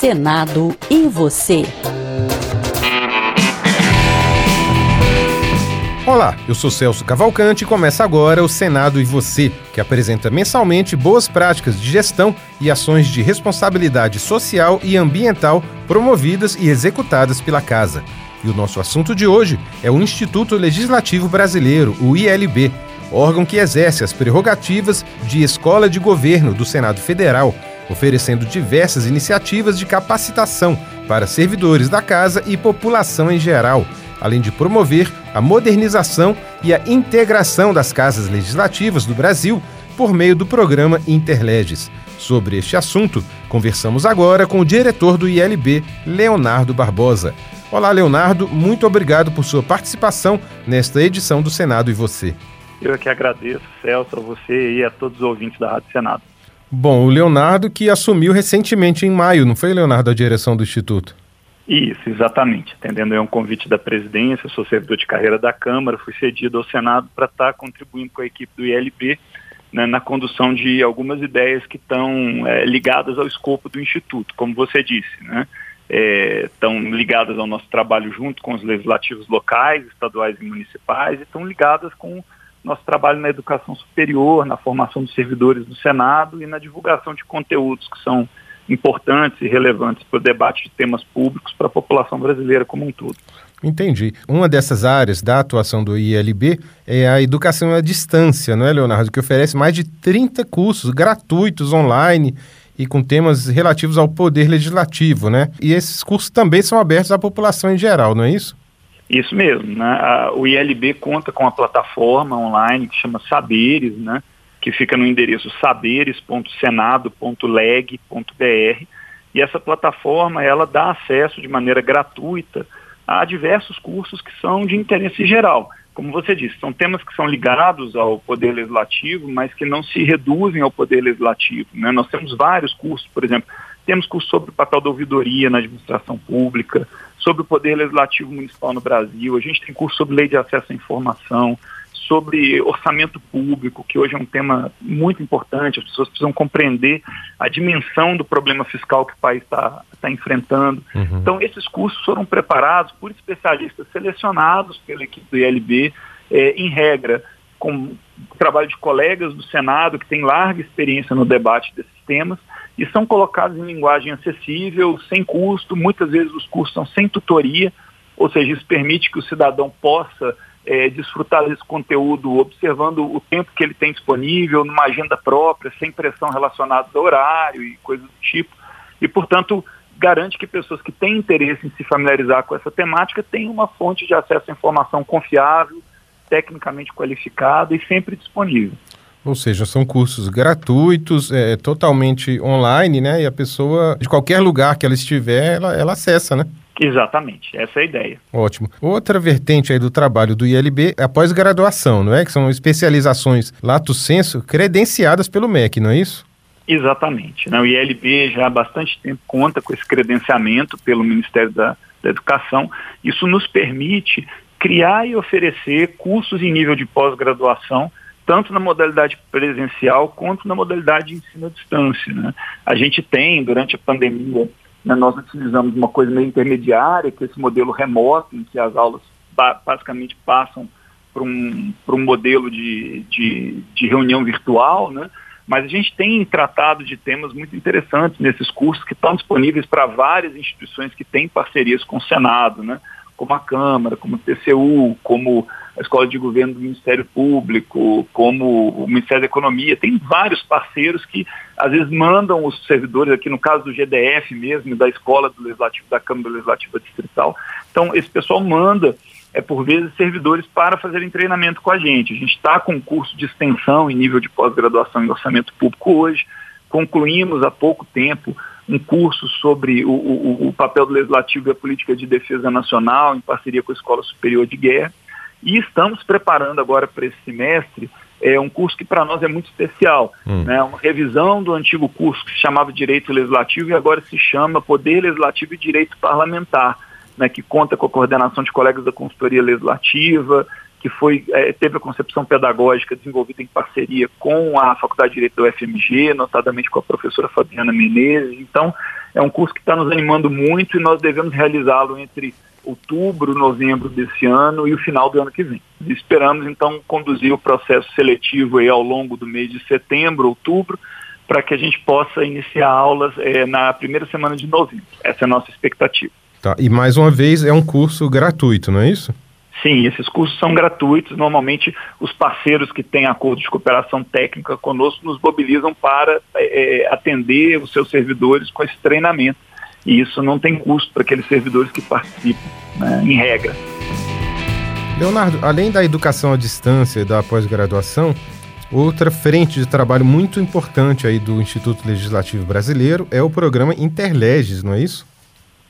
Senado e você. Olá, eu sou Celso Cavalcante e começa agora o Senado e Você, que apresenta mensalmente boas práticas de gestão e ações de responsabilidade social e ambiental promovidas e executadas pela Casa. E o nosso assunto de hoje é o Instituto Legislativo Brasileiro, o ILB, órgão que exerce as prerrogativas de escola de governo do Senado Federal, oferecendo diversas iniciativas de capacitação para servidores da casa e população em geral além de promover a modernização e a integração das casas legislativas do Brasil por meio do programa Interleges. Sobre este assunto, conversamos agora com o diretor do ILB, Leonardo Barbosa. Olá, Leonardo, muito obrigado por sua participação nesta edição do Senado e você. Eu é que agradeço, Celso, a você e a todos os ouvintes da Rádio Senado. Bom, o Leonardo que assumiu recentemente em maio, não foi, Leonardo, a direção do Instituto? Isso, exatamente. Atendendo a um convite da presidência, sou servidor de carreira da Câmara, fui cedido ao Senado para estar tá contribuindo com a equipe do ILB né, na condução de algumas ideias que estão é, ligadas ao escopo do Instituto, como você disse, né? Estão é, ligadas ao nosso trabalho junto com os legislativos locais, estaduais e municipais, e estão ligadas com nosso trabalho na educação superior, na formação dos servidores do Senado e na divulgação de conteúdos que são importantes e relevantes para o debate de temas públicos para a população brasileira como um todo. Entendi. Uma dessas áreas da atuação do ILB é a educação à distância, não é, Leonardo? Que oferece mais de 30 cursos gratuitos online e com temas relativos ao poder legislativo, né? E esses cursos também são abertos à população em geral, não é isso? Isso mesmo. Né? O ILB conta com uma plataforma online que chama Saberes, né? que fica no endereço saberes.senado.leg.br. E essa plataforma ela dá acesso de maneira gratuita a diversos cursos que são de interesse geral. Como você disse, são temas que são ligados ao Poder Legislativo, mas que não se reduzem ao Poder Legislativo. Né? Nós temos vários cursos, por exemplo, temos curso sobre o papel da ouvidoria na administração pública, sobre o Poder Legislativo Municipal no Brasil, a gente tem curso sobre lei de acesso à informação, sobre orçamento público, que hoje é um tema muito importante, as pessoas precisam compreender a dimensão do problema fiscal que o país está tá enfrentando. Uhum. Então, esses cursos foram preparados por especialistas selecionados pela equipe do ILB, eh, em regra, com o trabalho de colegas do Senado que têm larga experiência no debate desses temas e são colocados em linguagem acessível, sem custo, muitas vezes os cursos são sem tutoria, ou seja, isso permite que o cidadão possa é, desfrutar desse conteúdo observando o tempo que ele tem disponível, numa agenda própria, sem pressão relacionada ao horário e coisas do tipo. E, portanto, garante que pessoas que têm interesse em se familiarizar com essa temática tenham uma fonte de acesso à informação confiável, tecnicamente qualificada e sempre disponível. Ou seja, são cursos gratuitos, é, totalmente online, né? E a pessoa, de qualquer lugar que ela estiver, ela, ela acessa, né? Exatamente, essa é a ideia. Ótimo. Outra vertente aí do trabalho do ILB é a pós-graduação, não é? Que são especializações lato senso credenciadas pelo MEC, não é isso? Exatamente. Né? O ILB já há bastante tempo conta com esse credenciamento pelo Ministério da, da Educação. Isso nos permite criar e oferecer cursos em nível de pós-graduação tanto na modalidade presencial quanto na modalidade de ensino à distância. Né? A gente tem, durante a pandemia, né, nós utilizamos uma coisa meio intermediária, que é esse modelo remoto, em que as aulas ba basicamente passam para um, um modelo de, de, de reunião virtual, né? mas a gente tem tratado de temas muito interessantes nesses cursos que estão disponíveis para várias instituições que têm parcerias com o Senado, né? Como a Câmara, como o TCU, como a Escola de Governo do Ministério Público, como o Ministério da Economia, tem vários parceiros que às vezes mandam os servidores, aqui no caso do GDF mesmo, da Escola do Legislativo, da Câmara Legislativa Distrital. Então, esse pessoal manda, é, por vezes, servidores para fazerem treinamento com a gente. A gente está com um curso de extensão em nível de pós-graduação em orçamento público hoje, concluímos há pouco tempo um curso sobre o, o, o papel do Legislativo e a política de defesa nacional em parceria com a Escola Superior de Guerra. E estamos preparando agora para esse semestre é um curso que para nós é muito especial, hum. né? uma revisão do antigo curso que se chamava Direito Legislativo e agora se chama Poder Legislativo e Direito Parlamentar, né? que conta com a coordenação de colegas da consultoria legislativa, que foi, é, teve a concepção pedagógica desenvolvida em parceria com a Faculdade de Direito da UFMG, notadamente com a professora Fabiana Menezes. Então, é um curso que está nos animando muito e nós devemos realizá-lo entre outubro, novembro desse ano e o final do ano que vem. Esperamos, então, conduzir o processo seletivo aí ao longo do mês de setembro, outubro, para que a gente possa iniciar aulas é, na primeira semana de novembro. Essa é a nossa expectativa. Tá, e mais uma vez é um curso gratuito, não é isso? Sim, esses cursos são gratuitos. Normalmente, os parceiros que têm acordo de cooperação técnica conosco nos mobilizam para é, atender os seus servidores com esse treinamento. E isso não tem custo para aqueles servidores que participam, né, em regra. Leonardo, além da educação à distância e da pós-graduação, outra frente de trabalho muito importante aí do Instituto Legislativo Brasileiro é o programa Interleges, não é isso?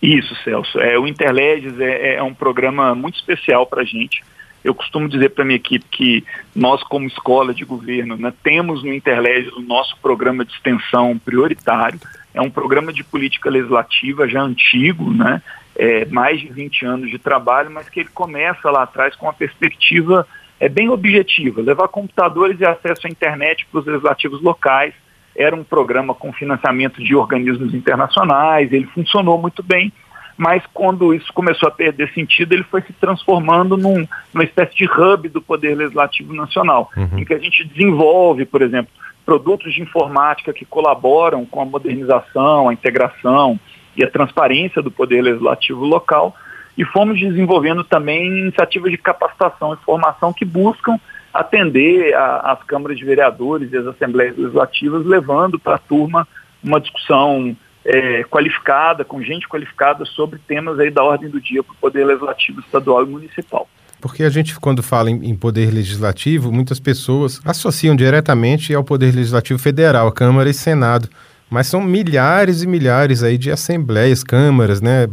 Isso, Celso. É, o Interleges é, é um programa muito especial para a gente. Eu costumo dizer para minha equipe que nós, como escola de governo, né, temos no Interleges o nosso programa de extensão prioritário. É um programa de política legislativa já antigo, né, é, mais de 20 anos de trabalho, mas que ele começa lá atrás com uma perspectiva é, bem objetiva, levar computadores e acesso à internet para os legislativos locais, era um programa com financiamento de organismos internacionais, ele funcionou muito bem, mas quando isso começou a perder sentido, ele foi se transformando num, numa espécie de hub do Poder Legislativo Nacional, uhum. em que a gente desenvolve, por exemplo, produtos de informática que colaboram com a modernização, a integração e a transparência do Poder Legislativo local, e fomos desenvolvendo também iniciativas de capacitação e formação que buscam atender as câmaras de vereadores e as assembleias legislativas, levando para a turma uma discussão é, qualificada, com gente qualificada sobre temas aí da ordem do dia para o Poder Legislativo Estadual e Municipal. Porque a gente, quando fala em, em, poder legislativo, muitas pessoas associam diretamente ao poder legislativo federal, Câmara e Senado. Mas são milhares e milhares aí de assembleias, câmaras, né?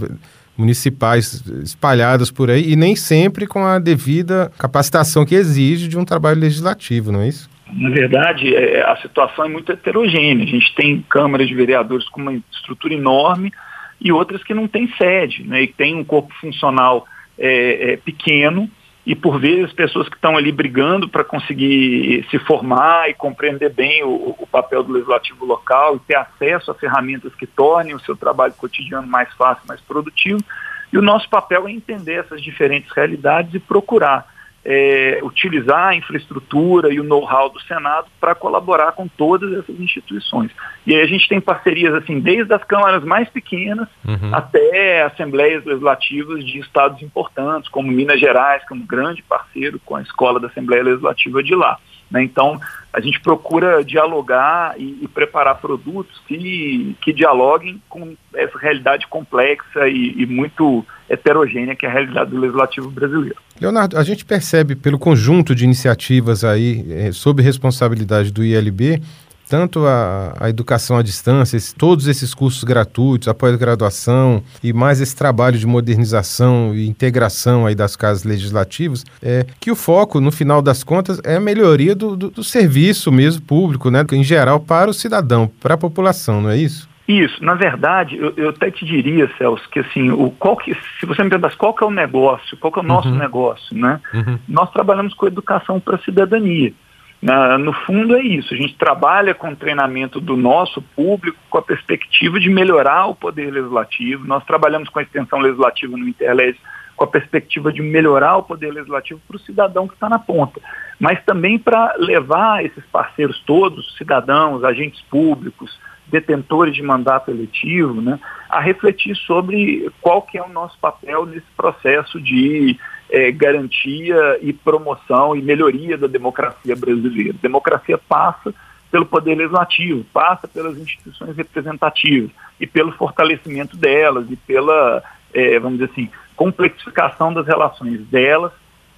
Municipais espalhadas por aí e nem sempre com a devida capacitação que exige de um trabalho legislativo, não é isso? Na verdade, é, a situação é muito heterogênea. A gente tem câmaras de vereadores com uma estrutura enorme e outras que não têm sede, né, e tem um corpo funcional é, é, pequeno e por vezes pessoas que estão ali brigando para conseguir se formar e compreender bem o, o, papel do legislativo local e ter acesso a ferramentas que tornem o seu trabalho cotidiano mais fácil, mais produtivo. E o nosso papel é entender essas diferentes realidades e procurar é, utilizar a infraestrutura e o know-how do Senado para colaborar com todas essas instituições. E aí a gente tem parcerias assim, desde as câmaras mais pequenas uhum. até assembleias legislativas de estados importantes, como Minas Gerais, que é um grande parceiro com a escola da Assembleia Legislativa de lá. Né? Então, a gente procura dialogar e, e, preparar produtos que, que dialoguem com essa realidade complexa e, e, muito heterogênea que é a realidade do legislativo brasileiro. Leonardo, a gente percebe pelo conjunto de iniciativas aí é, sob responsabilidade do ILB tanto a, a educação à distância, esse, todos esses cursos gratuitos, a pós-graduação e mais esse trabalho de modernização e integração aí das casas legislativas, é que o foco, no final das contas, é a melhoria do, do, do serviço mesmo público, né, em geral, para o cidadão, para a população, não é isso? Isso, na verdade, eu, eu, até te diria, Celso, que assim, o, qual que, se você me perguntasse qual que é o negócio, qual que é o nosso uhum. negócio, né? Uhum. Nós trabalhamos com educação para a cidadania. No fundo é isso, a gente trabalha com o treinamento do nosso público com a perspectiva de melhorar o poder legislativo. Nós trabalhamos com a extensão legislativa no Interlege com a perspectiva de melhorar o poder legislativo para o cidadão que está na ponta, mas também para levar esses parceiros todos, cidadãos, agentes públicos, detentores de mandato eletivo, né, a refletir sobre qual que é o nosso papel nesse processo de é, garantia e promoção e melhoria da democracia brasileira. Democracia passa pelo poder legislativo, passa pelas instituições representativas e pelo fortalecimento delas e pela, é, vamos dizer assim, complexificação das relações delas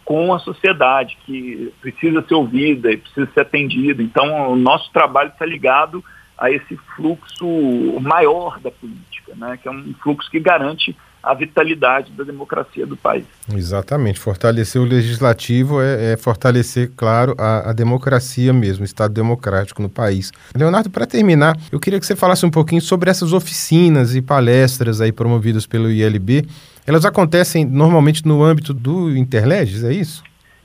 com a sociedade, que precisa ser ouvida e precisa ser atendida. Então, o nosso trabalho está ligado a esse fluxo maior da política, né, que é um fluxo que garante a vitalidade da democracia do país. Exatamente. Fortalecer o legislativo é, é fortalecer, claro, a, a, democracia mesmo, o Estado democrático no país. Leonardo, para terminar, eu queria que você falasse um pouquinho sobre essas oficinas e palestras aí promovidas pelo ILB. Elas acontecem normalmente no âmbito do Interleges, é isso?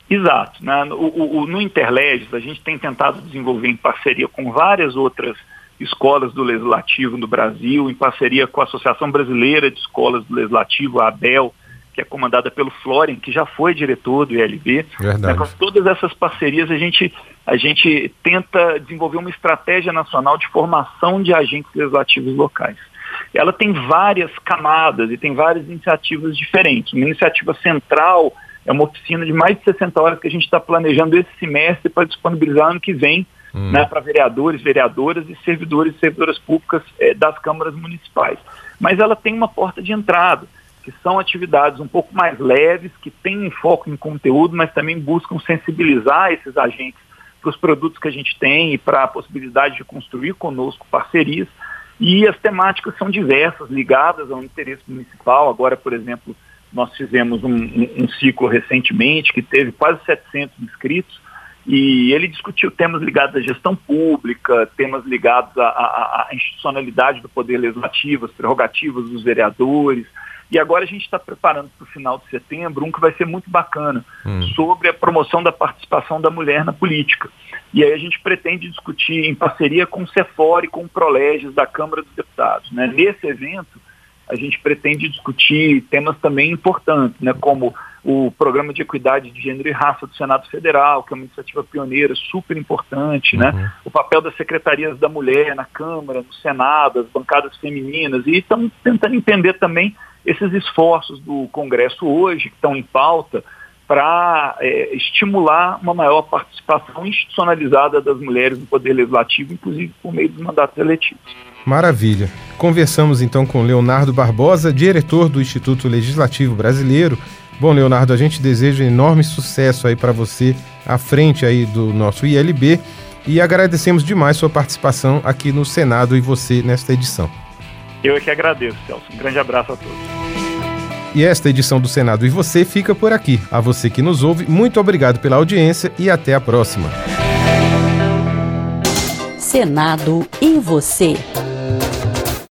Exato. Né? O, o, no Interlegis, a gente tem tentado desenvolver em parceria com várias outras escolas do Legislativo no Brasil, em parceria com a Associação Brasileira de Escolas do Legislativo, a ABEL, que é comandada pelo Florian, que já foi diretor do ILB. Né, com todas essas parcerias, a gente, a gente tenta desenvolver uma estratégia nacional de formação de agentes legislativos locais. Ela tem várias camadas e tem várias iniciativas diferentes. Uma iniciativa central é uma oficina de mais de 60 horas que a gente está planejando esse semestre para disponibilizar ano que vem hum. né, para vereadores, vereadoras e servidores e servidoras públicas eh, das câmaras municipais. Mas ela tem uma porta de entrada, que são atividades um pouco mais leves, que têm foco em conteúdo, mas também buscam sensibilizar esses agentes para os produtos que a gente tem e para a possibilidade de construir conosco parcerias. E as temáticas são diversas, ligadas ao interesse municipal. Agora, por exemplo, nós fizemos um, um, um ciclo recentemente que teve quase 700 inscritos e ele discutiu temas ligados à gestão pública, temas ligados à, à, à institucionalidade do poder legislativo, as prerrogativas dos vereadores. E agora a gente está preparando para o final de setembro um que vai ser muito bacana, hum. sobre a promoção da participação da mulher na política. E aí a gente pretende discutir em parceria com o CEFOR e com o Proleges da Câmara dos Deputados. Né? Nesse evento, a gente pretende discutir temas também importantes, né, como o Programa de Equidade de Gênero e Raça do Senado Federal, que é uma iniciativa pioneira, super importante, né? uhum. né? O papel das secretarias da mulher na Câmara, no Senado, as bancadas femininas, e estamos tentando entender também esses esforços do Congresso hoje, que estão em pauta, para é, estimular uma maior participação institucionalizada das mulheres no Poder Legislativo, inclusive por meio dos mandatos eletivos. Maravilha. Conversamos então com Leonardo Barbosa, diretor do Instituto Legislativo Brasileiro. Bom, Leonardo, a gente deseja enorme sucesso aí para você à frente aí do nosso ILB e agradecemos demais sua participação aqui no Senado e você nesta edição. Eu é que agradeço, Celso. Um grande abraço a todos. E esta edição do Senado e você fica por aqui. A você que nos ouve, muito obrigado pela audiência e até a próxima. Senado e você.